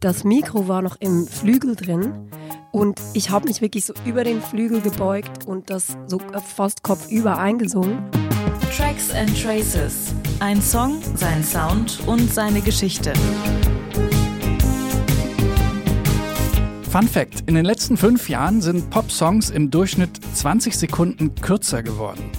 Das Mikro war noch im Flügel drin und ich habe mich wirklich so über den Flügel gebeugt und das so fast kopfüber eingesungen. Tracks and Traces. Ein Song, sein Sound und seine Geschichte. Fun Fact: In den letzten fünf Jahren sind Pop-Songs im Durchschnitt 20 Sekunden kürzer geworden.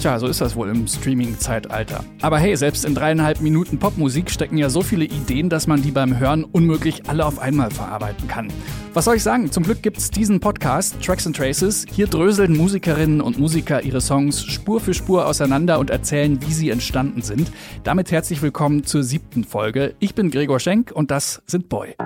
Tja, so ist das wohl im Streaming-Zeitalter. Aber hey, selbst in dreieinhalb Minuten Popmusik stecken ja so viele Ideen, dass man die beim Hören unmöglich alle auf einmal verarbeiten kann. Was soll ich sagen? Zum Glück gibt's diesen Podcast, Tracks and Traces. Hier dröseln Musikerinnen und Musiker ihre Songs Spur für Spur auseinander und erzählen, wie sie entstanden sind. Damit herzlich willkommen zur siebten Folge. Ich bin Gregor Schenk und das sind Boy.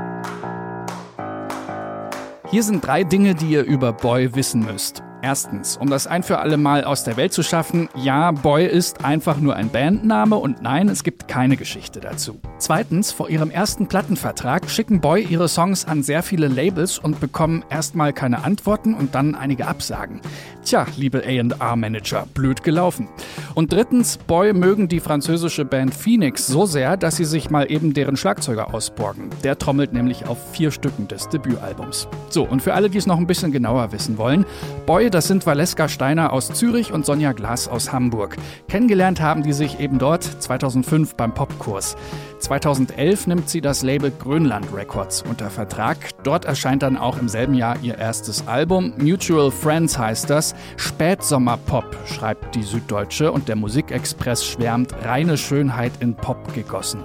Hier sind drei Dinge, die ihr über Boy wissen müsst. Erstens, um das ein für alle Mal aus der Welt zu schaffen, ja, Boy ist einfach nur ein Bandname und nein, es gibt keine Geschichte dazu. Zweitens, vor ihrem ersten Plattenvertrag schicken Boy ihre Songs an sehr viele Labels und bekommen erstmal keine Antworten und dann einige Absagen. Tja, liebe A&R-Manager, blöd gelaufen. Und drittens, Boy mögen die französische Band Phoenix so sehr, dass sie sich mal eben deren Schlagzeuger ausborgen. Der trommelt nämlich auf vier Stücken des Debütalbums. So, und für alle, die es noch ein bisschen genauer wissen wollen, Boy das sind Valeska Steiner aus Zürich und Sonja Glas aus Hamburg. Kennengelernt haben die sich eben dort 2005 beim Popkurs. 2011 nimmt sie das Label Grönland Records unter Vertrag. Dort erscheint dann auch im selben Jahr ihr erstes Album. Mutual Friends heißt das. Spätsommerpop, schreibt die Süddeutsche und der Musikexpress schwärmt, reine Schönheit in Pop gegossen.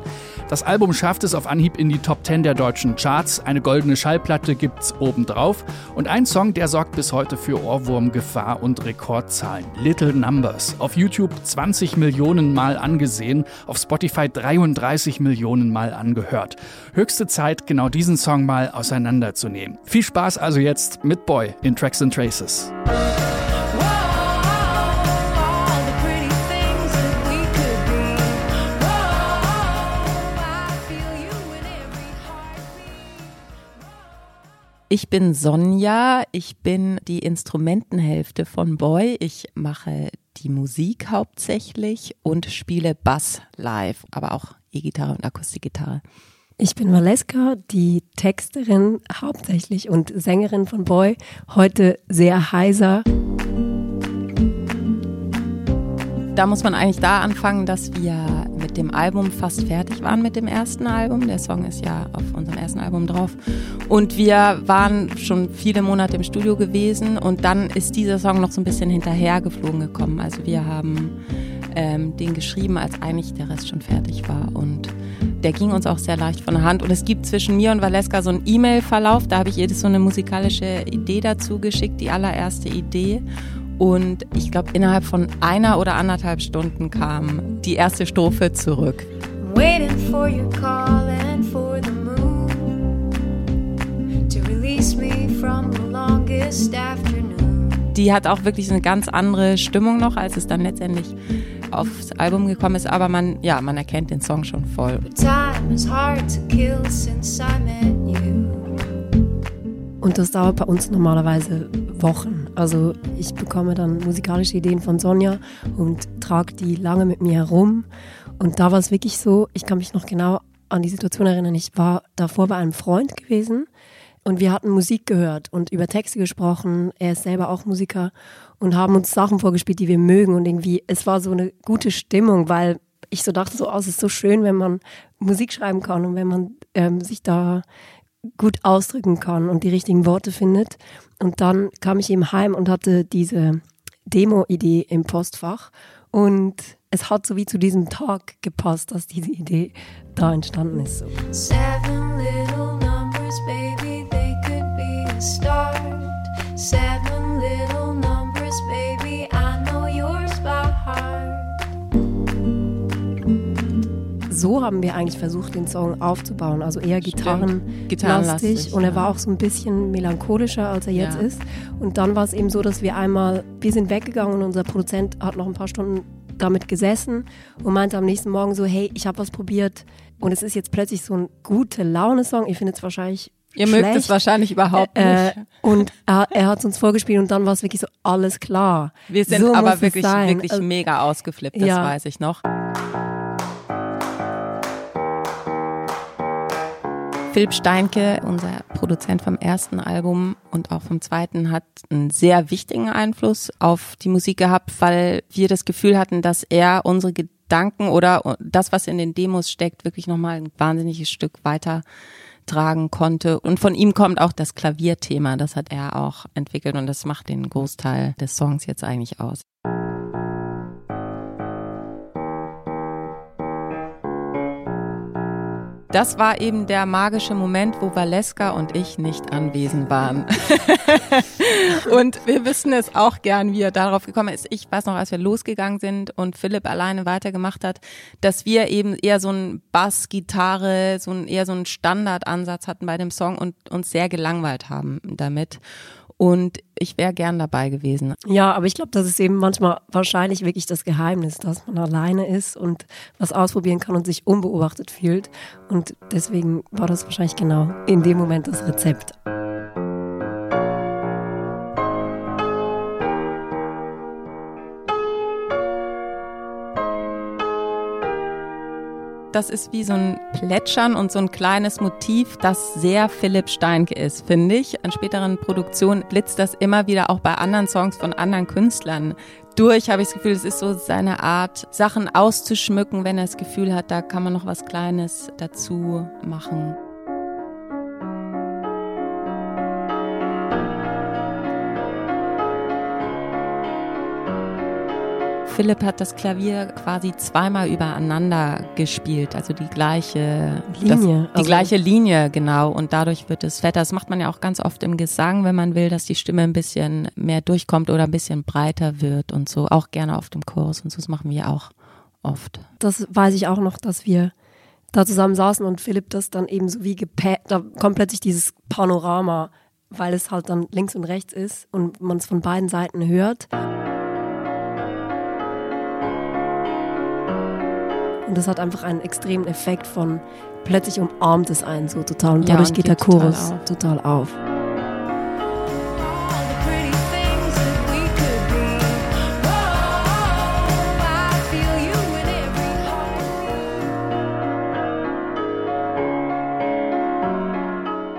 Das Album schafft es auf Anhieb in die Top 10 der deutschen Charts. Eine goldene Schallplatte gibt's obendrauf. Und ein Song, der sorgt bis heute für Ohrwurmgefahr und Rekordzahlen. Little Numbers. Auf YouTube 20 Millionen Mal angesehen, auf Spotify 33 Millionen Mal angehört. Höchste Zeit, genau diesen Song mal auseinanderzunehmen. Viel Spaß also jetzt mit Boy in Tracks and Traces. Ich bin Sonja, ich bin die Instrumentenhälfte von Boy. Ich mache die Musik hauptsächlich und spiele Bass live, aber auch E-Gitarre und Akustikgitarre. Ich bin Valeska, die Texterin hauptsächlich und Sängerin von Boy. Heute sehr heiser. Da muss man eigentlich da anfangen, dass wir mit dem Album fast fertig waren mit dem ersten Album. Der Song ist ja auf unserem ersten Album drauf. Und wir waren schon viele Monate im Studio gewesen und dann ist dieser Song noch so ein bisschen hinterhergeflogen gekommen. Also wir haben ähm, den geschrieben, als eigentlich der Rest schon fertig war. Und der ging uns auch sehr leicht von der Hand. Und es gibt zwischen mir und Valeska so einen E-Mail-Verlauf. Da habe ich ihr so eine musikalische Idee dazu geschickt, die allererste Idee. Und ich glaube, innerhalb von einer oder anderthalb Stunden kam die erste Strophe zurück. Waiting for your call and for the moon to release me from the longest afternoon. Die hat auch wirklich eine ganz andere Stimmung noch, als es dann letztendlich aufs Album gekommen ist, aber man, ja, man erkennt den Song schon voll. Und das dauert bei uns normalerweise Wochen. Also ich bekomme dann musikalische Ideen von Sonja und trage die lange mit mir herum. Und da war es wirklich so, ich kann mich noch genau an die Situation erinnern. Ich war davor bei einem Freund gewesen und wir hatten Musik gehört und über Texte gesprochen. Er ist selber auch Musiker und haben uns Sachen vorgespielt, die wir mögen. Und irgendwie, es war so eine gute Stimmung, weil ich so dachte, so, oh, es ist so schön, wenn man Musik schreiben kann und wenn man ähm, sich da gut ausdrücken kann und die richtigen Worte findet. Und dann kam ich eben heim und hatte diese Demo-Idee im Postfach. Und es hat so wie zu diesem Tag gepasst, dass diese Idee da entstanden ist. Seven little numbers, baby, they could be a start. Seven so haben wir eigentlich versucht, den Song aufzubauen. Also eher gitarrenlastig. Gitarrenlastig und er war auch so ein bisschen melancholischer, als er jetzt ja. ist. Und dann war es eben so, dass wir einmal, wir sind weggegangen und unser Produzent hat noch ein paar Stunden damit gesessen und meinte am nächsten Morgen so, hey, ich habe was probiert und es ist jetzt plötzlich so ein gute Laune-Song. Ihr findet es wahrscheinlich Ihr mögt es wahrscheinlich überhaupt äh, nicht. Äh, und er, er hat es uns vorgespielt und dann war es wirklich so alles klar. Wir sind so aber wirklich, wirklich also, mega ausgeflippt, das ja. weiß ich noch. Philipp Steinke, unser Produzent vom ersten Album und auch vom zweiten, hat einen sehr wichtigen Einfluss auf die Musik gehabt, weil wir das Gefühl hatten, dass er unsere Gedanken oder das, was in den Demos steckt, wirklich nochmal ein wahnsinniges Stück weiter tragen konnte. Und von ihm kommt auch das Klavierthema, das hat er auch entwickelt und das macht den Großteil des Songs jetzt eigentlich aus. Das war eben der magische Moment, wo Valeska und ich nicht anwesend waren. und wir wissen es auch gern, wie er darauf gekommen ist. Ich weiß noch, als wir losgegangen sind und Philipp alleine weitergemacht hat, dass wir eben eher so ein Bass, Gitarre, so ein, eher so einen Standardansatz hatten bei dem Song und uns sehr gelangweilt haben damit. Und ich wäre gern dabei gewesen. Ja, aber ich glaube, das ist eben manchmal wahrscheinlich wirklich das Geheimnis, dass man alleine ist und was ausprobieren kann und sich unbeobachtet fühlt. Und deswegen war das wahrscheinlich genau in dem Moment das Rezept. Das ist wie so ein Plätschern und so ein kleines Motiv, das sehr Philipp Steinke ist, finde ich. An späteren Produktionen blitzt das immer wieder auch bei anderen Songs von anderen Künstlern durch, habe ich das Gefühl, es ist so seine Art, Sachen auszuschmücken, wenn er das Gefühl hat, da kann man noch was Kleines dazu machen. Philipp hat das Klavier quasi zweimal übereinander gespielt, also die gleiche Linie. Das, die also gleiche Linie, genau. Und dadurch wird es fetter. Das macht man ja auch ganz oft im Gesang, wenn man will, dass die Stimme ein bisschen mehr durchkommt oder ein bisschen breiter wird und so. Auch gerne auf dem Kurs und so. Das machen wir auch oft. Das weiß ich auch noch, dass wir da zusammen saßen und Philipp das dann eben so wie gepäht, da kommt plötzlich dieses Panorama, weil es halt dann links und rechts ist und man es von beiden Seiten hört. Und das hat einfach einen extremen Effekt von plötzlich umarmt es einen so total. Und dadurch ja, und geht der Chorus total auf. Total auf.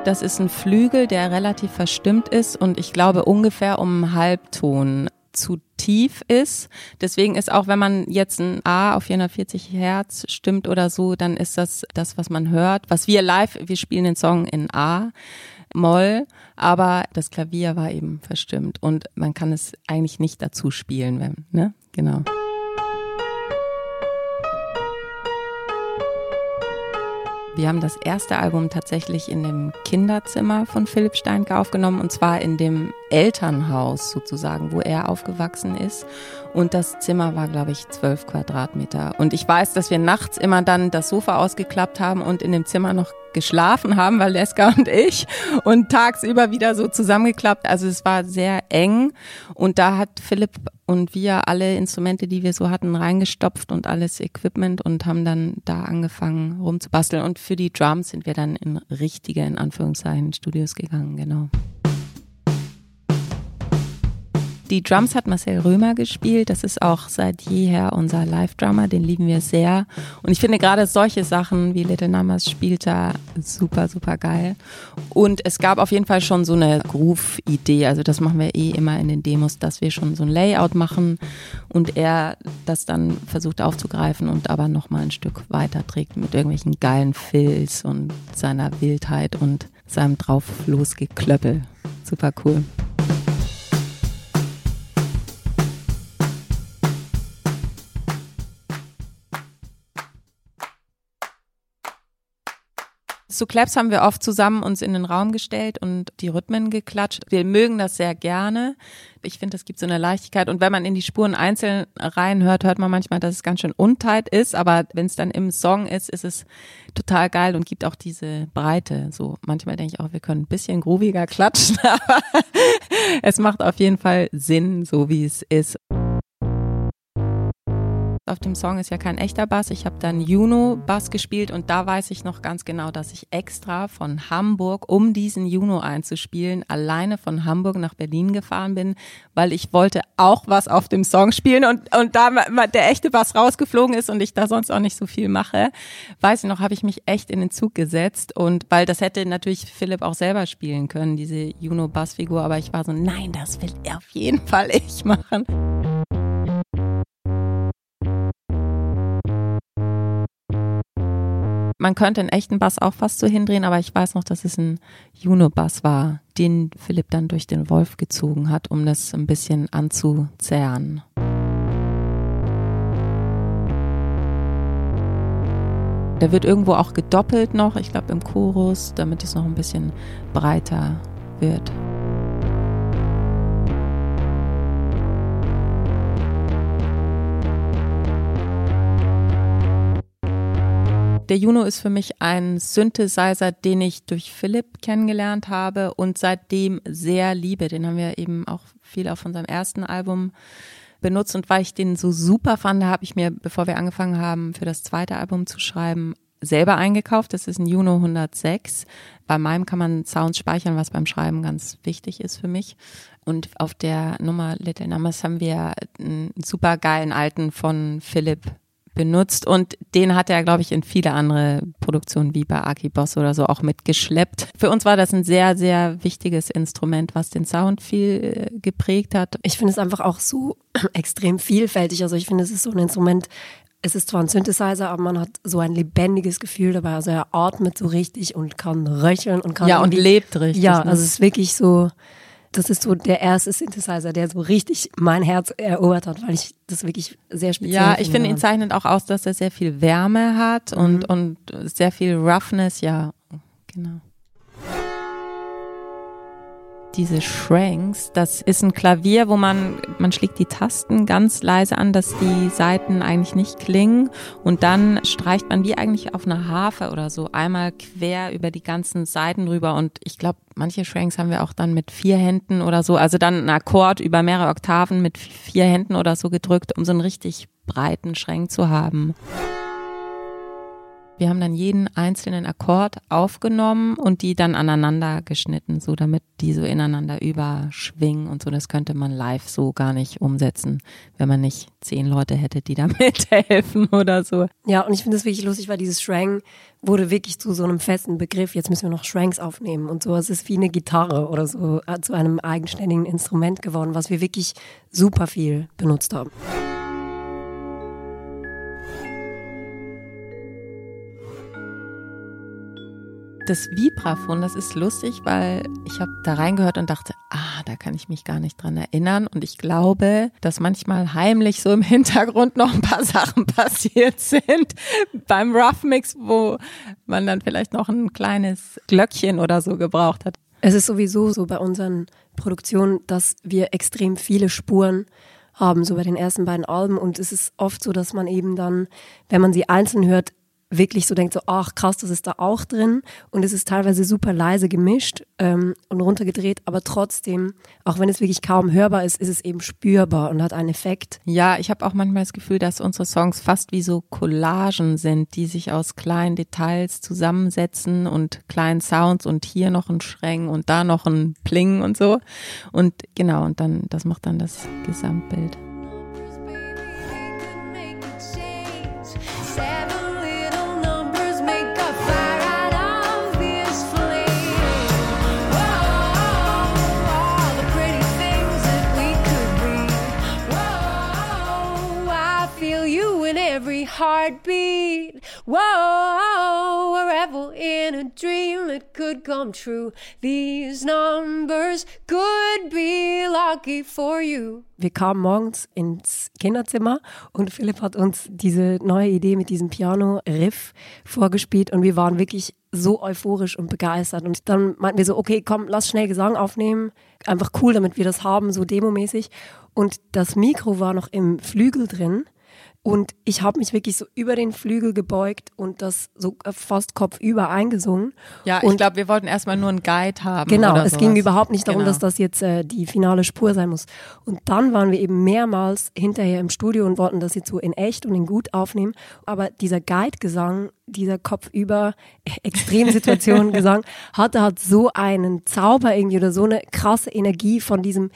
Das ist ein Flügel, der relativ verstimmt ist und ich glaube ungefähr um einen Halbton zu tief ist. Deswegen ist auch, wenn man jetzt ein A auf 440 Hertz stimmt oder so, dann ist das das, was man hört. Was wir live, wir spielen den Song in A. Moll, aber das Klavier war eben verstimmt und man kann es eigentlich nicht dazu spielen, wenn, ne? Genau. Wir haben das erste Album tatsächlich in dem Kinderzimmer von Philipp Steinke aufgenommen und zwar in dem Elternhaus sozusagen, wo er aufgewachsen ist. Und das Zimmer war, glaube ich, zwölf Quadratmeter. Und ich weiß, dass wir nachts immer dann das Sofa ausgeklappt haben und in dem Zimmer noch geschlafen haben, Valeska und ich, und tagsüber wieder so zusammengeklappt. Also es war sehr eng. Und da hat Philipp und wir alle Instrumente, die wir so hatten, reingestopft und alles Equipment und haben dann da angefangen rumzubasteln. Und für die Drums sind wir dann in richtige, in Anführungszeichen, Studios gegangen, genau. Die Drums hat Marcel Römer gespielt. Das ist auch seit jeher unser Live-Drummer. Den lieben wir sehr. Und ich finde gerade solche Sachen wie Little Numbers spielt da super, super geil. Und es gab auf jeden Fall schon so eine Groove-Idee. Also das machen wir eh immer in den Demos, dass wir schon so ein Layout machen und er das dann versucht aufzugreifen und aber nochmal ein Stück weiter trägt mit irgendwelchen geilen Fills und seiner Wildheit und seinem drauf losgeklöppel. Super cool. Zu Claps haben wir oft zusammen uns in den Raum gestellt und die Rhythmen geklatscht. Wir mögen das sehr gerne. Ich finde, es gibt so eine Leichtigkeit. Und wenn man in die Spuren einzeln reinhört, hört man manchmal, dass es ganz schön untight ist. Aber wenn es dann im Song ist, ist es total geil und gibt auch diese Breite. So manchmal denke ich auch, wir können ein bisschen grooviger klatschen, aber es macht auf jeden Fall Sinn, so wie es ist. Auf dem Song ist ja kein echter Bass. Ich habe dann Juno-Bass gespielt und da weiß ich noch ganz genau, dass ich extra von Hamburg, um diesen Juno einzuspielen, alleine von Hamburg nach Berlin gefahren bin, weil ich wollte auch was auf dem Song spielen und, und da der echte Bass rausgeflogen ist und ich da sonst auch nicht so viel mache, weiß ich noch, habe ich mich echt in den Zug gesetzt und weil das hätte natürlich Philipp auch selber spielen können, diese Juno-Bassfigur, aber ich war so, nein, das will er auf jeden Fall ich machen. Man könnte einen echten Bass auch fast so hindrehen, aber ich weiß noch, dass es ein Juno-Bass war, den Philipp dann durch den Wolf gezogen hat, um das ein bisschen anzuzerren. Der wird irgendwo auch gedoppelt noch, ich glaube im Chorus, damit es noch ein bisschen breiter wird. Der Juno ist für mich ein Synthesizer, den ich durch Philipp kennengelernt habe und seitdem sehr liebe. Den haben wir eben auch viel auf unserem ersten Album benutzt und weil ich den so super fand, habe ich mir, bevor wir angefangen haben, für das zweite Album zu schreiben, selber eingekauft. Das ist ein Juno 106. Bei meinem kann man Sounds speichern, was beim Schreiben ganz wichtig ist für mich. Und auf der Nummer Little Numbers haben wir einen super geilen alten von Philipp benutzt und den hat er, glaube ich, in viele andere Produktionen wie bei Aki Boss oder so auch mitgeschleppt. Für uns war das ein sehr, sehr wichtiges Instrument, was den Sound viel äh, geprägt hat. Ich finde es einfach auch so extrem vielfältig. Also ich finde, es ist so ein Instrument, es ist zwar ein Synthesizer, aber man hat so ein lebendiges Gefühl dabei. Also er atmet so richtig und kann röcheln und kann. Ja, und lebt richtig. Ja, ne? also es ist wirklich so, das ist so der erste Synthesizer, der so richtig mein Herz erobert hat, weil ich das wirklich sehr speziell Ja, ich finde. ihn zeichnet auch aus, dass er sehr viel Wärme hat mhm. und, und sehr viel Roughness, ja, genau diese Shranks. Das ist ein Klavier, wo man, man schlägt die Tasten ganz leise an, dass die Saiten eigentlich nicht klingen. Und dann streicht man wie eigentlich auf einer Harfe oder so einmal quer über die ganzen Saiten drüber. Und ich glaube, manche Shranks haben wir auch dann mit vier Händen oder so. Also dann ein Akkord über mehrere Oktaven mit vier Händen oder so gedrückt, um so einen richtig breiten Schrank zu haben. Wir haben dann jeden einzelnen Akkord aufgenommen und die dann aneinander geschnitten, so damit die so ineinander überschwingen und so. Das könnte man live so gar nicht umsetzen, wenn man nicht zehn Leute hätte, die da mithelfen oder so. Ja, und ich finde das wirklich lustig, weil dieses Shrang wurde wirklich zu so einem festen Begriff. Jetzt müssen wir noch Shranks aufnehmen und so. Es ist wie eine Gitarre oder so äh, zu einem eigenständigen Instrument geworden, was wir wirklich super viel benutzt haben. Das Vibraphon, das ist lustig, weil ich habe da reingehört und dachte, ah, da kann ich mich gar nicht dran erinnern. Und ich glaube, dass manchmal heimlich so im Hintergrund noch ein paar Sachen passiert sind beim Rough Mix, wo man dann vielleicht noch ein kleines Glöckchen oder so gebraucht hat. Es ist sowieso so bei unseren Produktionen, dass wir extrem viele Spuren haben, so bei den ersten beiden Alben. Und es ist oft so, dass man eben dann, wenn man sie einzeln hört, wirklich so denkt, so, ach krass, das ist da auch drin. Und es ist teilweise super leise gemischt ähm, und runtergedreht, aber trotzdem, auch wenn es wirklich kaum hörbar ist, ist es eben spürbar und hat einen Effekt. Ja, ich habe auch manchmal das Gefühl, dass unsere Songs fast wie so Collagen sind, die sich aus kleinen Details zusammensetzen und kleinen Sounds und hier noch ein Schränk und da noch ein Pling und so. Und genau, und dann, das macht dann das Gesamtbild. Heartbeat. Whoa, a revel in a dream that could come true. These numbers could be lucky for you. Wir kamen morgens ins Kinderzimmer und Philipp hat uns diese neue Idee mit diesem Piano-Riff vorgespielt und wir waren wirklich so euphorisch und begeistert. Und dann meinten wir so, okay, komm, lass schnell Gesang aufnehmen. Einfach cool, damit wir das haben, so demomäßig. Und das Mikro war noch im Flügel drin Und ich habe mich wirklich so über den Flügel gebeugt und das so fast kopfüber eingesungen. Ja, und ich glaube, wir wollten erstmal nur einen Guide haben. Genau, es sowas. ging überhaupt nicht darum, Genau. dass das jetzt äh, die finale Spur sein muss. Und dann waren wir eben mehrmals hinterher im Studio und wollten das jetzt so in echt und in gut aufnehmen. Aber dieser Guide-Gesang, dieser kopfüber Extremsituation Gesang, hatte halt so einen Zauber irgendwie oder so eine krasse Energie von diesem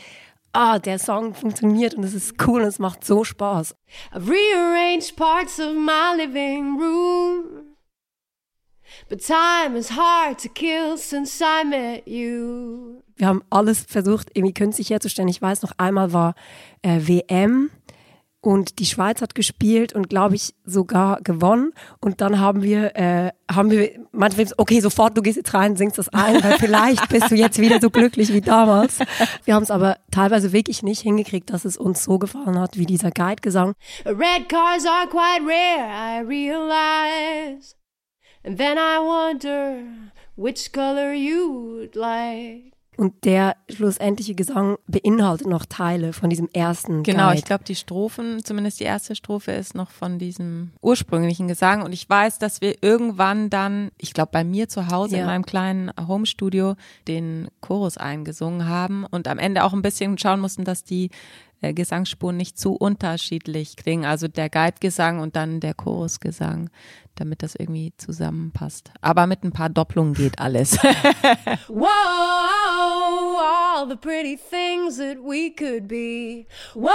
Ah, der Song funktioniert und es ist cool und es macht so Spaß. I've rearranged parts of my living room. But time is hard to kill since I met you. Wir haben alles versucht, irgendwie künstlich herzustellen. Ich weiß noch, einmal war äh, WM und die Schweiz hat gespielt und glaube ich sogar gewonnen. Und dann haben wir, äh, haben wir manchmal, okay, sofort, du gehst jetzt rein, singst das ein, weil vielleicht bist du jetzt wieder so glücklich wie damals. Wir haben es aber teilweise wirklich nicht hingekriegt, dass es uns so gefallen hat wie dieser Guide-Gesang. Red cars are quite rare, I realize. And then I wonder which color you'd like. Und der schlussendliche Gesang beinhaltet noch Teile von diesem ersten Genau, Guide. ich glaube, die Strophen, zumindest die erste Strophe, ist noch von diesem ursprünglichen Gesang. Und ich weiß, dass wir irgendwann dann, ich glaube, bei mir zu Hause Ja. in meinem kleinen Homestudio den Chorus eingesungen haben und am Ende auch ein bisschen schauen mussten, dass die äh, Gesangsspuren nicht zu unterschiedlich klingen. Also der Guide-Gesang und dann der Chorusgesang, damit das irgendwie zusammenpasst. Aber mit ein paar Doppelungen geht alles. Whoa, all the pretty things that we could be. Whoa,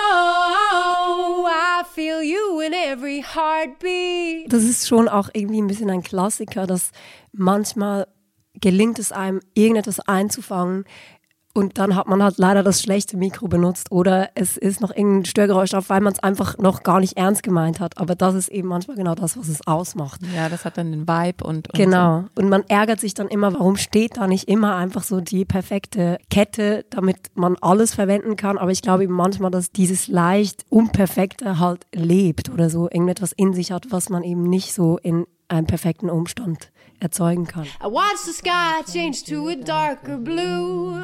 I feel you in every heartbeat. das ist schon auch irgendwie ein bisschen ein Klassiker, dass manchmal gelingt es einem, irgendetwas einzufangen und dann hat man halt leider das schlechte Mikro benutzt oder es ist noch irgendein Störgeräusch drauf, weil man es einfach noch gar nicht ernst gemeint hat. Aber das ist eben manchmal genau das, was es ausmacht. ja, das hat dann den Vibe und, und Genau. Und man ärgert sich dann immer, warum steht da nicht immer einfach so die perfekte Kette, damit man alles verwenden kann. Aber ich glaube eben manchmal, dass dieses leicht Unperfekte halt lebt oder so irgendetwas in sich hat, was man eben nicht so in einem perfekten Umstand erzeugen kann. I watch the sky change to a darker blue.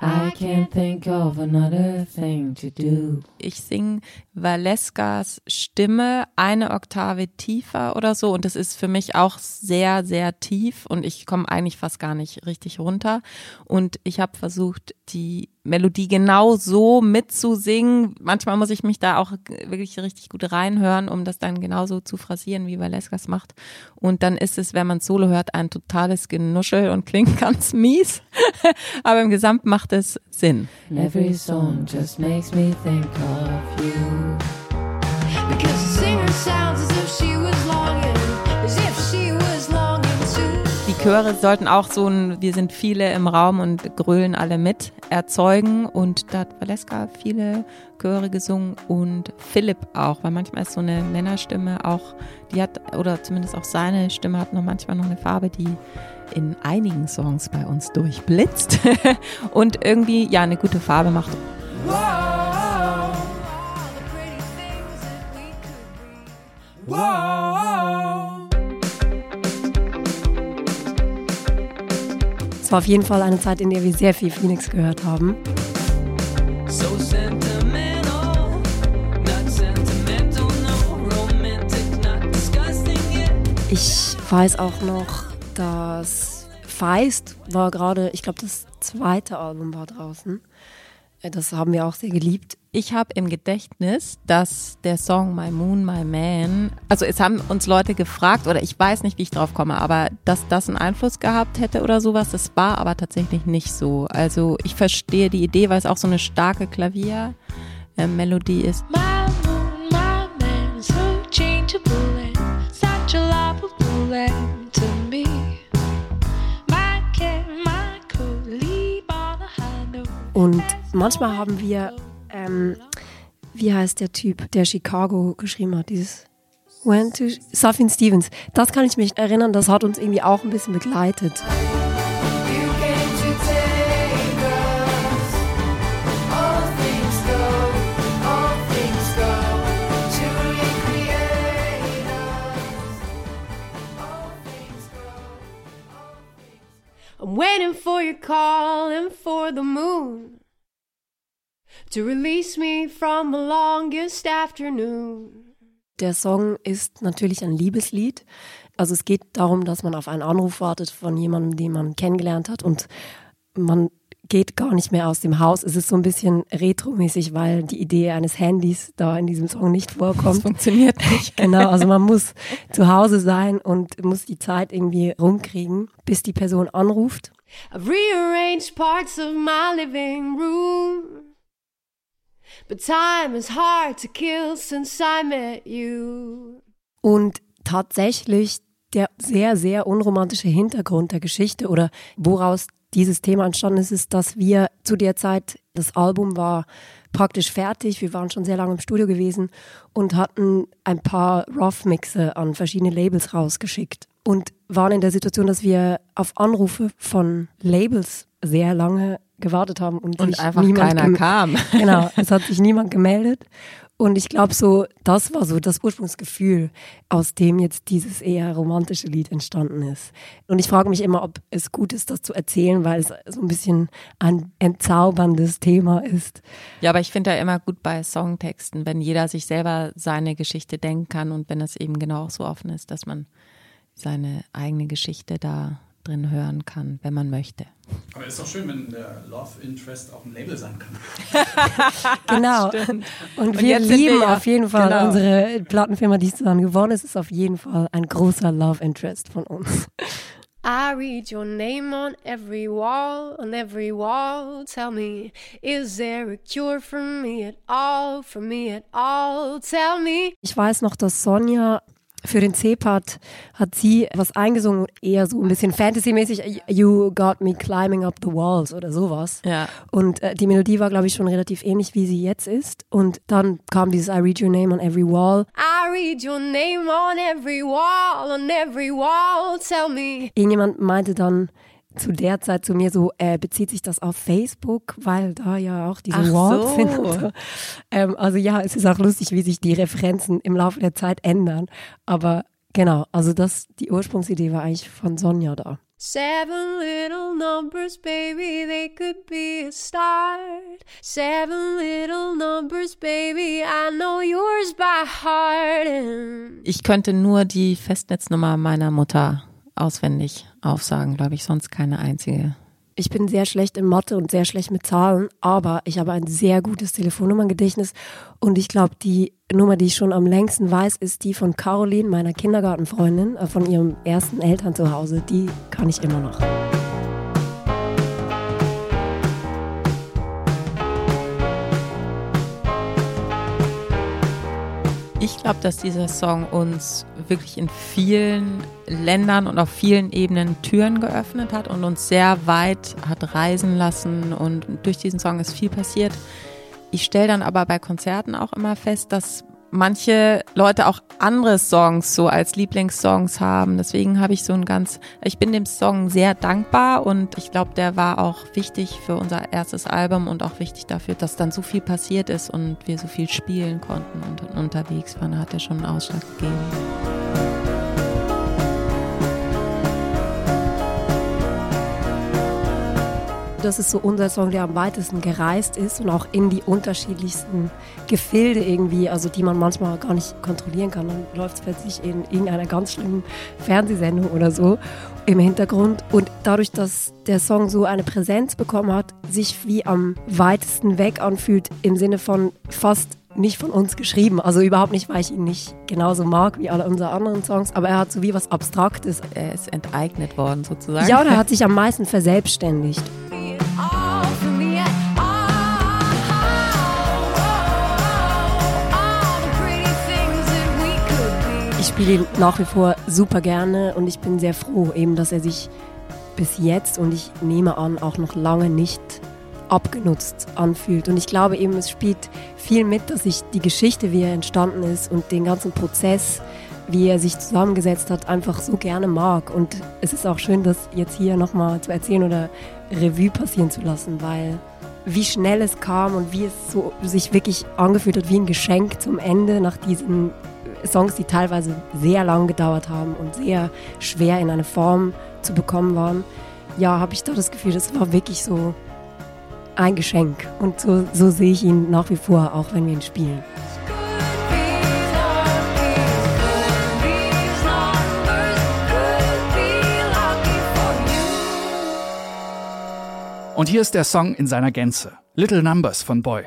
I can't think of another thing to do. ich singe Valeskas Stimme eine Oktave tiefer oder so und das ist für mich auch sehr, sehr tief und ich komme eigentlich fast gar nicht richtig runter und ich habe versucht, die Melodie genau so mitzusingen. Manchmal muss ich mich da auch wirklich richtig gut reinhören, um das dann genauso zu phrasieren, wie Valeskas macht. Und dann ist es, wenn man Solo hört, ein totales Genuschel und klingt ganz mies. Aber im Gesamt macht es Sinn. Every song just makes me think of you. Die Chöre sollten auch so ein, wir sind viele im Raum und grölen alle mit, erzeugen. Und da hat Valeska viele Chöre gesungen und Philipp auch, weil manchmal ist so eine Männerstimme auch, die hat, oder zumindest auch seine Stimme hat noch manchmal noch eine Farbe, die in einigen Songs bei uns durchblitzt und irgendwie ja eine gute Farbe macht. All be. Es war auf jeden Fall eine Zeit, in der wir sehr viel Phoenix gehört haben. So sentimental, not sentimental, no romantic, not disgusting yet. Ich weiß auch noch, dass Feist war gerade, ich glaube, das zweite Album war draußen. Äh, Das haben wir auch sehr geliebt. Ich habe im Gedächtnis, dass der Song My Moon, My Man, also es haben uns Leute gefragt, oder ich weiß nicht, wie ich drauf komme, aber dass das einen Einfluss gehabt hätte oder sowas, das war aber tatsächlich nicht so. Also ich verstehe die Idee, weil es auch so eine starke Klaviermelodie ist. My moon, my man, so changeable and such a lovable land to me. My cat, my coat, leave on a high note. Und manchmal haben wir, ähm, wie heißt der Typ, der Chicago geschrieben hat, dieses When to Safin Stevens. Das kann ich mich erinnern, das hat uns irgendwie auch ein bisschen begleitet. I'm waiting for your call and for the moon to release me from the longest afternoon. Der Song ist natürlich ein Liebeslied. Also es geht darum, dass man auf einen Anruf wartet von jemandem, den man kennengelernt hat und man geht gar nicht mehr aus dem Haus. Es ist so ein bisschen retromäßig, weil die Idee eines Handys da in diesem Song nicht Das vorkommt. funktioniert nicht. Genau, also man muss zu Hause sein und muss die Zeit irgendwie rumkriegen, bis die Person anruft. I've rearranged parts of my living room. But time is hard to kill since I met you. Und tatsächlich der sehr, sehr unromantische Hintergrund der Geschichte oder woraus dieses Thema entstanden ist, ist, dass wir zu der Zeit, das Album war praktisch fertig, wir waren schon sehr lange im Studio gewesen und hatten ein paar Rough-Mixe an verschiedene Labels rausgeschickt und waren in der Situation, dass wir auf Anrufe von Labels sehr lange gewartet haben und, Und einfach niemand keiner kam. Genau, es hat sich niemand gemeldet. Und ich glaube so, das war so das Ursprungsgefühl, aus dem jetzt dieses eher romantische Lied entstanden ist. Und ich frage mich immer, ob es gut ist, das zu erzählen, weil es so ein bisschen ein entzauberndes Thema ist. Ja, aber ich finde ja immer gut bei Songtexten, wenn jeder sich selber seine Geschichte denken kann und wenn es eben genau so offen ist, dass man seine eigene Geschichte da drin hören kann, wenn man möchte. Aber ist doch schön, wenn der Love Interest auch ein Label sein kann. Genau. Und wir wir lieben ja- auf jeden Fall genau. unsere Plattenfirma, die es dann geworden ist, ist auf jeden Fall ein großer Love Interest von uns. I read your name on every wall, on every wall. Tell me, is there a cure for me at all, for me at all? Tell me. Ich weiß noch, dass Sonja für den C-Part hat sie was eingesungen, eher so ein bisschen Fantasy-mäßig, You got me climbing up the walls oder sowas. Ja. Und äh, die Melodie war, glaube ich, schon relativ ähnlich, wie sie jetzt ist. Und dann kam dieses I read your name on every wall. I read your name on every wall, on every wall. Tell me. Irgendjemand meinte dann zu der Zeit zu mir so, äh, bezieht sich das auf Facebook, weil da ja auch diese Ach Walls so. sind. Ähm, also ja, es ist auch lustig, wie sich die Referenzen im Laufe der Zeit ändern. Aber genau, also das, die Ursprungsidee war eigentlich von Sonja da. Seven little numbers, baby, they could be a start. Seven little numbers, baby, I know yours by heart. Ich könnte nur die Festnetznummer meiner Mutter auswendig aufsagen, glaube ich, sonst keine einzige. Ich bin sehr schlecht in Mathe und sehr schlecht mit Zahlen, aber ich habe ein sehr gutes Telefonnummernngedächtnis und ich glaube, die Nummer, die ich schon am längsten weiß, ist die von Caroline, meiner Kindergartenfreundin, äh, von ihrem ersten Elternzuhause. Die kann ich immer noch. Ich glaube, dass dieser Song uns wirklich in vielen Ländern und auf vielen Ebenen Türen geöffnet hat und uns sehr weit hat reisen lassen und durch diesen Song ist viel passiert. Ich stelle dann aber bei Konzerten auch immer fest, dass manche Leute auch andere Songs so als Lieblingssongs haben. Deswegen habe ich so ein ganz, ich bin dem Song sehr dankbar und ich glaube, der war auch wichtig für unser erstes Album und auch wichtig dafür, dass dann so viel passiert ist und wir so viel spielen konnten und unterwegs waren. Hat er schon einen Ausschlag gegeben. Das ist so unser Song, der am weitesten gereist ist und auch in die unterschiedlichsten Gefilde irgendwie, also die man manchmal gar nicht kontrollieren kann. Dann läuft es plötzlich in irgendeiner ganz schlimmen Fernsehsendung oder so im Hintergrund. Und dadurch, dass der Song so eine Präsenz bekommen hat, sich wie am weitesten weg anfühlt, im Sinne von fast nicht von uns geschrieben. Also überhaupt nicht, weil ich ihn nicht genauso mag wie alle unsere anderen Songs, aber er hat so wie was Abstraktes. Er ist enteignet worden sozusagen. Ja, und er hat sich am meisten verselbstständigt. Ich spiele ihn nach wie vor super gerne und ich bin sehr froh, eben, dass er sich bis jetzt und ich nehme an, auch noch lange nicht abgenutzt anfühlt. Und ich glaube eben, es spielt viel mit, dass ich die Geschichte, wie er entstanden ist und den ganzen Prozess, wie er sich zusammengesetzt hat, einfach so gerne mag. Und es ist auch schön, das jetzt hier nochmal zu erzählen oder Revue passieren zu lassen, weil wie schnell es kam und wie es so sich wirklich angefühlt hat wie ein Geschenk zum Ende nach diesen Songs, die teilweise sehr lang gedauert haben und sehr schwer in eine Form zu bekommen waren. Ja, habe ich da das Gefühl, das war wirklich so ein Geschenk. Und so, so sehe ich ihn nach wie vor, auch wenn wir ihn spielen. Und hier ist der Song in seiner Gänze. Little Numbers von Boy.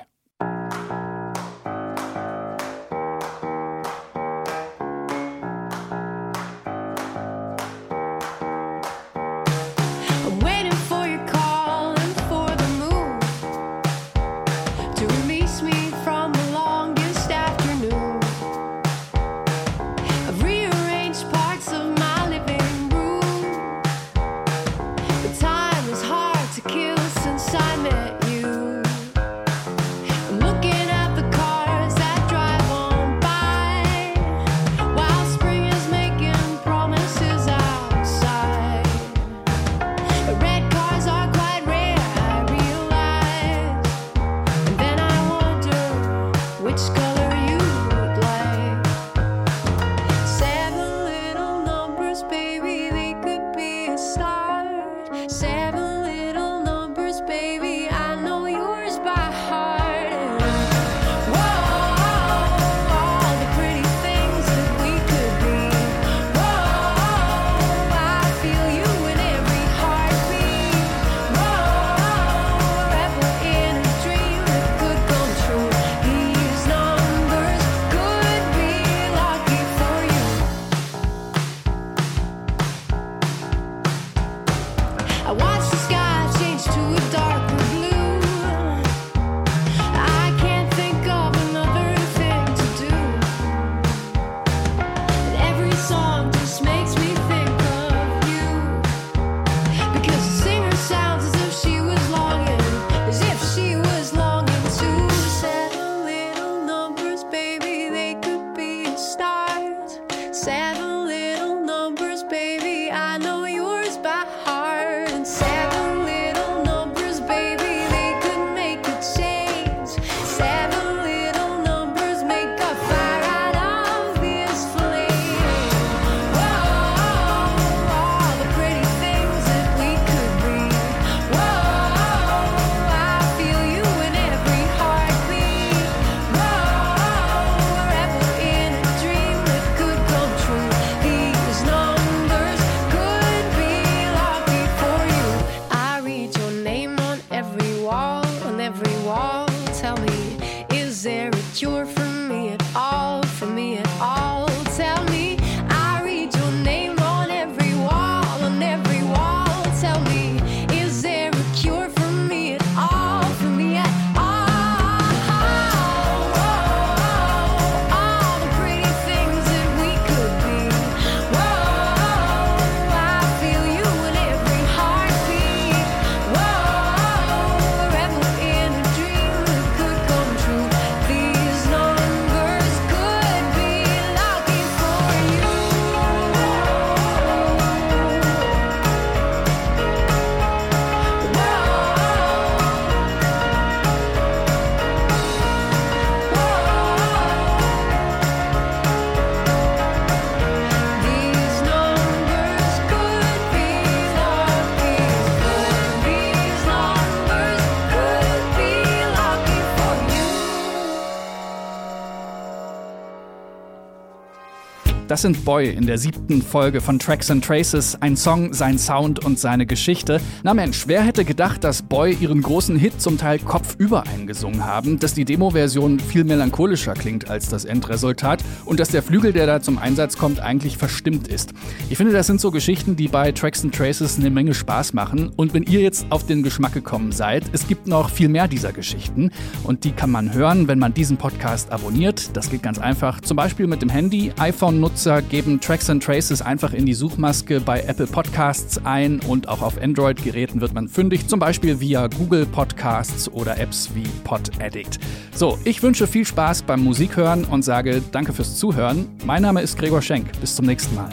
Sind Boy in der siebten Folge von Tracks and Traces. Ein Song, sein Sound und seine Geschichte. Na Mensch, wer hätte gedacht, dass Boy ihren großen Hit zum Teil kopfüber eingesungen haben, dass die Demo-Version viel melancholischer klingt als das Endresultat und dass der Flügel, der da zum Einsatz kommt, eigentlich verstimmt ist. Ich finde, das sind so Geschichten, die bei Tracks and Traces eine Menge Spaß machen. Und wenn ihr jetzt auf den Geschmack gekommen seid, es gibt noch viel mehr dieser Geschichten und die kann man hören, wenn man diesen Podcast abonniert. Das geht ganz einfach. Zum Beispiel mit dem Handy. iPhone-Nutzer geben Tracks and Traces einfach in die Suchmaske bei Apple Podcasts ein und auch auf Android-Geräten wird man fündig, zum Beispiel via Google Podcasts oder Apps wie PodAddict. So, ich wünsche viel Spaß beim Musikhören und sage danke fürs Zuhören. Mein Name ist Gregor Schenk. Bis zum nächsten Mal.